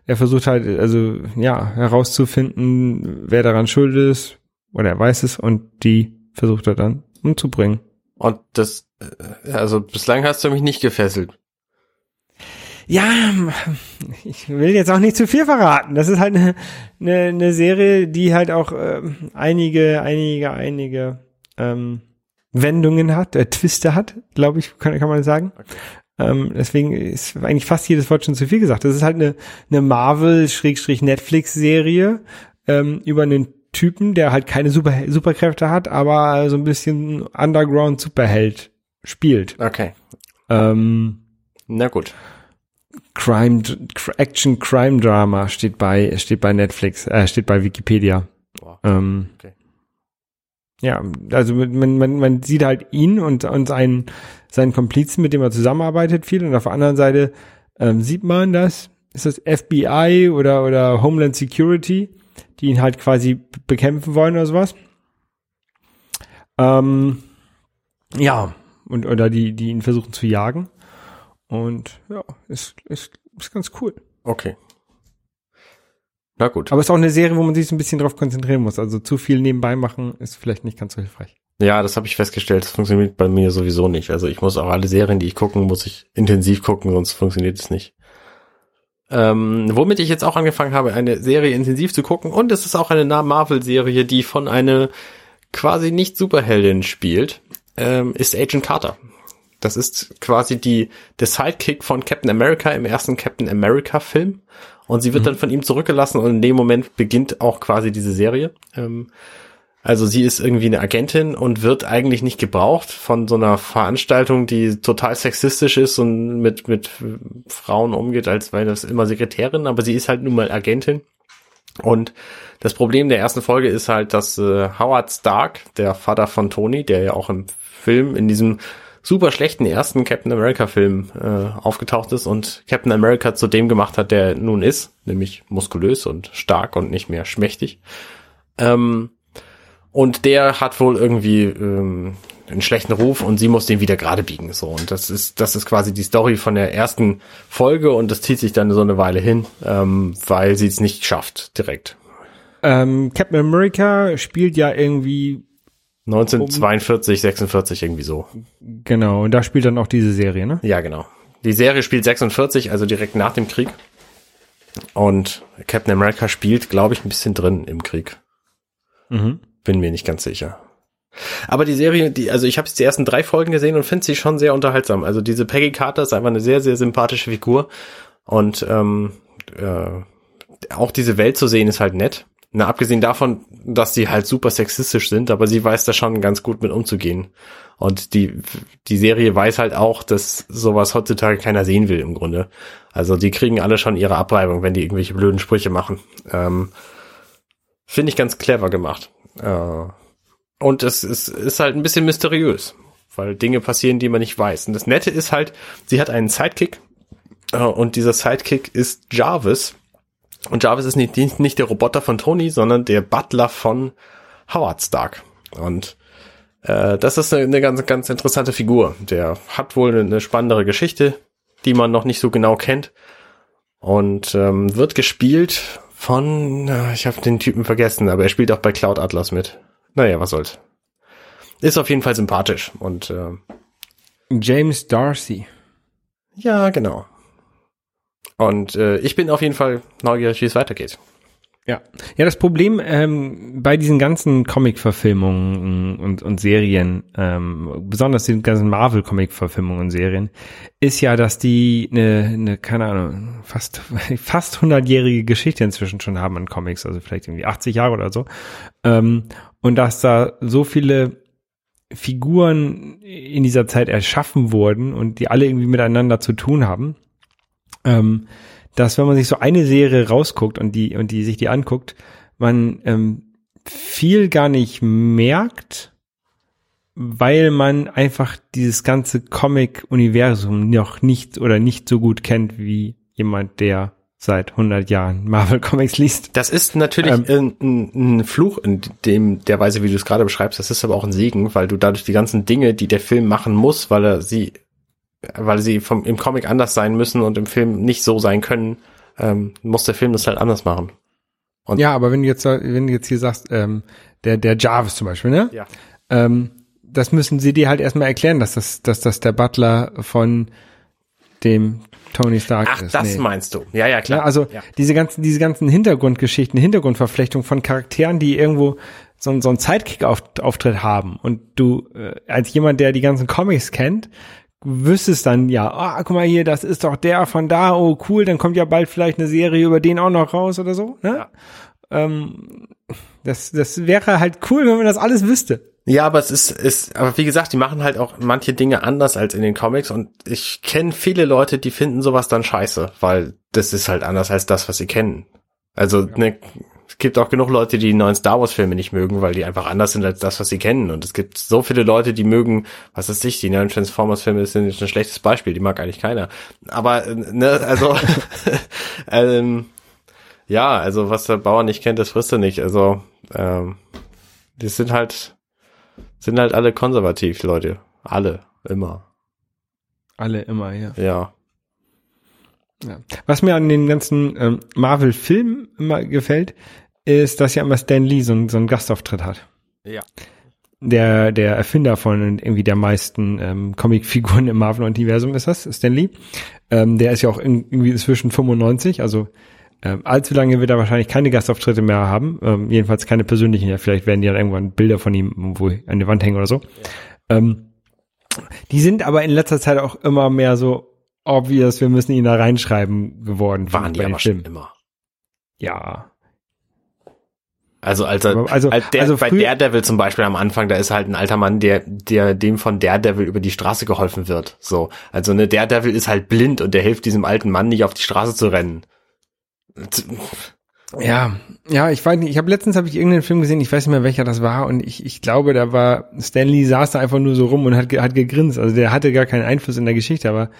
Speaker 2: er versucht halt, also, ja, herauszufinden, wer daran schuld ist, oder er weiß es, und die versucht er dann umzubringen.
Speaker 3: Und das, äh, also bislang hast du mich nicht gefesselt.
Speaker 2: Ja, ich will jetzt auch nicht zu viel verraten. Das ist halt eine, eine, eine Serie, die halt auch ähm, einige, einige, einige ähm, Wendungen hat, äh, Twiste hat, glaube ich, kann, kann man sagen. Ähm, deswegen ist eigentlich fast jedes Wort schon zu viel gesagt. Das ist halt eine, eine Marvel-Netflix-Serie ähm, über einen Typen, der halt keine Super Superkräfte hat, aber so ein bisschen Underground-Superheld spielt.
Speaker 3: Okay.
Speaker 2: Ähm,
Speaker 3: Na gut.
Speaker 2: Crime, Action Crime Drama steht bei, steht bei Netflix, äh, steht bei Wikipedia.
Speaker 3: Boah.
Speaker 2: Ähm,
Speaker 3: Okay.
Speaker 2: Ja, also man, man, man sieht halt ihn und, und seinen, seinen Komplizen, mit dem er zusammenarbeitet viel und auf der anderen Seite ähm, sieht man das, ist das FBI oder, oder Homeland Security, die ihn halt quasi bekämpfen wollen oder sowas. Ähm, ja, und, oder die, die ihn versuchen zu jagen. Und ja, ist, ist, ist ganz cool.
Speaker 3: Okay. Na gut.
Speaker 2: Aber es ist auch eine Serie, wo man sich so ein bisschen drauf konzentrieren muss. Also zu viel nebenbei machen ist vielleicht nicht ganz so hilfreich.
Speaker 3: Ja, das habe ich festgestellt. Das funktioniert bei mir sowieso nicht. Also ich muss auch alle Serien, die ich gucken, muss ich intensiv gucken, sonst funktioniert es nicht. Ähm, womit ich jetzt auch angefangen habe, eine Serie intensiv zu gucken. Und es ist auch eine Marvel-Serie, die von einer quasi nicht Superheldin spielt, ähm, ist Agent Carter. Das ist quasi die, der Sidekick von Captain America im ersten Captain America Film. Und sie wird dann von ihm zurückgelassen und in dem Moment beginnt auch quasi diese Serie. Ähm, also sie ist irgendwie eine Agentin und wird eigentlich nicht gebraucht von so einer Veranstaltung, die total sexistisch ist und mit, mit Frauen umgeht, als wäre das immer Sekretärin, aber sie ist halt nun mal Agentin. Und das Problem der ersten Folge ist halt, dass äh, Howard Stark, der Vater von Tony, der ja auch im Film in diesem super schlechten ersten Captain America Film äh, aufgetaucht ist und Captain America zu dem gemacht hat, der er nun ist, nämlich muskulös und stark und nicht mehr schmächtig. Ähm, und der hat wohl irgendwie ähm, einen schlechten Ruf und sie muss den wieder gerade biegen. So und das ist das ist quasi die Story von der ersten Folge und das zieht sich dann so eine Weile hin, ähm, weil sie es nicht schafft direkt.
Speaker 2: Ähm, Captain America spielt ja irgendwie,
Speaker 3: 1942, 46 irgendwie so.
Speaker 2: genau, und da spielt dann auch diese Serie, ne?
Speaker 3: Ja, genau. Die Serie spielt 46, also direkt nach dem Krieg. Und Captain America spielt, glaube ich, ein bisschen drin im Krieg.
Speaker 2: Mhm.
Speaker 3: Bin mir nicht ganz sicher. Aber die Serie, die, also ich habe jetzt die ersten drei Folgen gesehen und finde sie schon sehr unterhaltsam. Also diese Peggy Carter ist einfach eine sehr, sehr sympathische Figur. Und ähm, äh, auch diese Welt zu sehen ist halt nett. Na, abgesehen davon, dass die halt super sexistisch sind, aber sie weiß da schon ganz gut mit umzugehen. Und die, die Serie weiß halt auch, dass sowas heutzutage keiner sehen will im Grunde. Also die kriegen alle schon ihre Abreibung, wenn die irgendwelche blöden Sprüche machen. Ähm, Finde ich ganz clever gemacht. Äh, und es ist, ist halt ein bisschen mysteriös, weil Dinge passieren, die man nicht weiß. Und das Nette ist halt, sie hat einen Sidekick äh, und dieser Sidekick ist Jarvis. Und Jarvis ist nicht, nicht, der Roboter von Tony, sondern der Butler von Howard Stark. Und äh, das ist eine, eine ganz, ganz interessante Figur. Der hat wohl eine spannendere Geschichte, die man noch nicht so genau kennt. Und ähm, wird gespielt von, ich habe den Typen vergessen, aber er spielt auch bei Cloud Atlas mit. Naja, was soll's. Ist auf jeden Fall sympathisch und äh,
Speaker 2: James Darcy.
Speaker 3: ja, genau. Und äh, ich bin auf jeden Fall neugierig, wie es weitergeht.
Speaker 2: Ja, ja, das Problem ähm, bei diesen ganzen Comic-Verfilmungen und, und Serien, ähm, besonders den ganzen Marvel-Comic-Verfilmungen und Serien, ist ja, dass die eine, eine keine Ahnung, fast [laughs] fast hundertjährige Geschichte inzwischen schon haben an Comics, also vielleicht irgendwie 80 Jahre oder so, ähm, und dass da so viele Figuren in dieser Zeit erschaffen wurden und die alle irgendwie miteinander zu tun haben, ähm, dass wenn man sich so eine Serie rausguckt und die und die sich die anguckt, man ähm, viel gar nicht merkt, weil man einfach dieses ganze Comic-Universum noch nicht oder nicht so gut kennt wie jemand, der seit 100 Jahren Marvel Comics liest.
Speaker 3: Das ist natürlich
Speaker 2: Ähm,
Speaker 3: ein, ein Fluch in dem der Weise, wie du es gerade beschreibst. Das ist aber auch ein Segen, weil du dadurch die ganzen Dinge, die der Film machen muss, weil er sie, weil sie vom im Comic anders sein müssen und im Film nicht so sein können, ähm, muss der Film das halt anders machen. Und-
Speaker 2: Ja, aber wenn du jetzt, wenn du jetzt hier sagst, ähm, der, der Jarvis zum Beispiel, ne?
Speaker 3: Ja.
Speaker 2: Ähm, das müssen sie dir halt erstmal erklären, dass das, dass das der Butler von dem Tony Stark
Speaker 3: Ach,
Speaker 2: ist.
Speaker 3: das
Speaker 2: Nee.
Speaker 3: meinst du? Ja, ja, klar.
Speaker 2: Ja, also
Speaker 3: ja.
Speaker 2: diese ganzen, diese ganzen Hintergrundgeschichten, Hintergrundverflechtung von Charakteren, die irgendwo so, so einen Sidekick-Auftritt haben. Und du, äh, als jemand, der die ganzen Comics kennt, wüsstest dann ja, ah, guck mal hier, das ist doch der von da, oh cool, dann kommt ja bald vielleicht eine Serie über den auch noch raus oder so. Ne?
Speaker 3: Ja.
Speaker 2: Ähm, das, das wäre halt cool, wenn man das alles wüsste.
Speaker 3: Ja, aber es ist, ist, aber wie gesagt, die machen halt auch manche Dinge anders als in den Comics und ich kenne viele Leute, die finden sowas dann scheiße, weil das ist halt anders als das, was sie kennen. Also, ne, es gibt auch genug Leute, die die neuen Star Wars Filme nicht mögen, weil die einfach anders sind als das, was sie kennen. Und es gibt so viele Leute, die mögen, was weiß ich, die neuen Transformers Filme sind jetzt ein schlechtes Beispiel, die mag eigentlich keiner. Aber, äh, ne, also, [laughs] [laughs] ähm, ja, also was der Bauer nicht kennt, das frisst er nicht. Also, ähm, die sind halt, sind halt alle konservativ, die Leute. Alle, immer.
Speaker 2: Alle immer, ja.
Speaker 3: Ja.
Speaker 2: Ja. Was mir an den ganzen ähm, Marvel-Filmen immer gefällt, ist, dass ja immer Stan Lee so, einen- so einen Gastauftritt hat.
Speaker 3: Ja.
Speaker 2: der, der Erfinder von irgendwie der meisten ähm, Comicfiguren im Marvel-Universum ist das, Stan Lee. Ähm, der ist ja auch in, irgendwie inzwischen 95, also ähm, allzu lange wird er wahrscheinlich keine Gastauftritte mehr haben, ähm, jedenfalls keine persönlichen, ja, vielleicht werden die dann irgendwann Bilder von ihm irgendwo an die Wand hängen oder so. Ähm, die sind aber in letzter Zeit auch immer mehr so obvious, wir müssen ihn da reinschreiben geworden.
Speaker 3: Waren die aber schon
Speaker 2: Filmen.
Speaker 3: immer.
Speaker 2: Ja.
Speaker 3: Also, als, er,
Speaker 2: Also-
Speaker 3: als der,
Speaker 2: also
Speaker 3: bei Daredevil zum Beispiel am Anfang, da ist halt ein alter Mann, der, der dem von Daredevil über die Straße geholfen wird. So. Also, ne, Daredevil ist halt blind und der hilft diesem alten Mann nicht auf die Straße zu rennen.
Speaker 2: Ja, ja, ich weiß nicht, ich habe letztens habe ich irgendeinen Film gesehen, ich weiß nicht mehr welcher das war und ich, ich glaube, da war Stanley saß da einfach nur so rum und hat hat gegrinst, also der hatte gar keinen Einfluss in der Geschichte, aber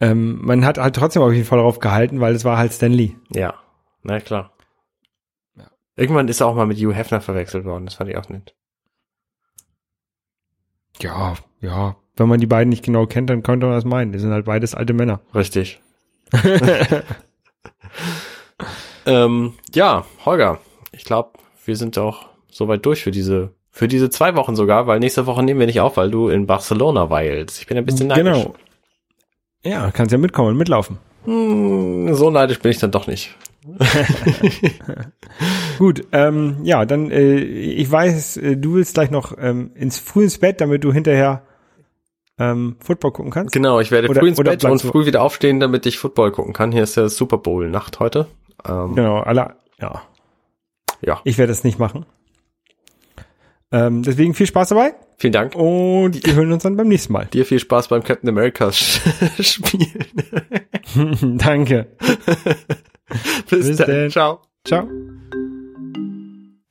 Speaker 2: ähm, man hat halt trotzdem auf jeden Fall darauf gehalten, weil es war halt Stanley.
Speaker 3: Ja, na klar.
Speaker 2: Ja.
Speaker 3: Irgendwann ist er auch mal mit Hugh Hefner verwechselt worden, das fand ich auch nett.
Speaker 2: Ja, ja, wenn man die beiden nicht genau kennt, dann könnte man das meinen, die sind halt beides alte Männer.
Speaker 3: Richtig. [laughs] ähm, ja, Holger, ich glaube, wir sind auch soweit durch für diese, für diese zwei Wochen sogar, weil nächste Woche nehmen wir nicht auf, weil du in Barcelona weilst. Ich bin ein bisschen neidisch.
Speaker 2: Genau. Ja, kannst ja mitkommen und mitlaufen.
Speaker 3: Hm, so neidisch bin ich dann doch nicht. [laughs]
Speaker 2: Gut, ähm, ja, dann, äh, ich weiß, äh, du willst gleich noch ähm, ins früh ins Bett, damit du hinterher ähm, Football gucken kannst.
Speaker 3: Genau, ich werde
Speaker 2: Oder-
Speaker 3: früh ins Bett und früh wieder aufstehen, damit ich Football gucken kann. Hier ist ja Super Bowl Nacht heute. Ähm,
Speaker 2: Genau, alle, ja.
Speaker 3: Ja.
Speaker 2: Ich werde es nicht machen. Ähm, deswegen viel Spaß dabei
Speaker 3: Vielen Dank.
Speaker 2: und wir hören uns dann beim nächsten Mal.
Speaker 3: Dir viel Spaß beim Captain America [laughs] Spielen. [laughs]
Speaker 2: Danke. [laughs]
Speaker 3: Bis,
Speaker 2: Bis
Speaker 3: dann.
Speaker 2: dann.
Speaker 3: Ciao.
Speaker 2: Ciao.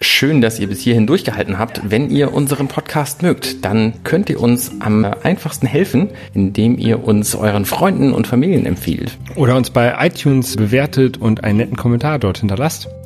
Speaker 4: Schön, dass ihr bis hierhin durchgehalten habt. Wenn ihr unseren Podcast mögt, dann könnt ihr uns am einfachsten helfen, indem ihr uns euren Freunden und Familien empfiehlt.
Speaker 2: Oder uns bei iTunes bewertet und einen netten Kommentar dort hinterlasst.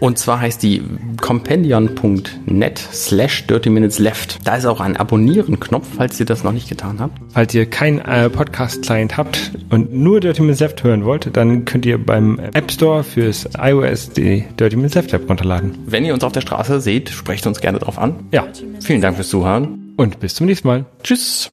Speaker 4: Und zwar heißt die compendion.net slash dirty minutes left. Da ist auch ein Abonnieren-Knopf, falls ihr das noch nicht getan habt.
Speaker 2: Falls ihr keinen äh, Podcast-Client habt und nur Dirty Minutes Left hören wollt, dann könnt ihr beim App Store fürs iOS die Dirty Minutes Left App runterladen.
Speaker 4: Wenn ihr uns auf der Straße seht, sprecht uns gerne drauf an.
Speaker 2: Ja,
Speaker 4: Vielen Dank fürs Zuhören.
Speaker 2: und bis zum nächsten Mal.
Speaker 4: Tschüss.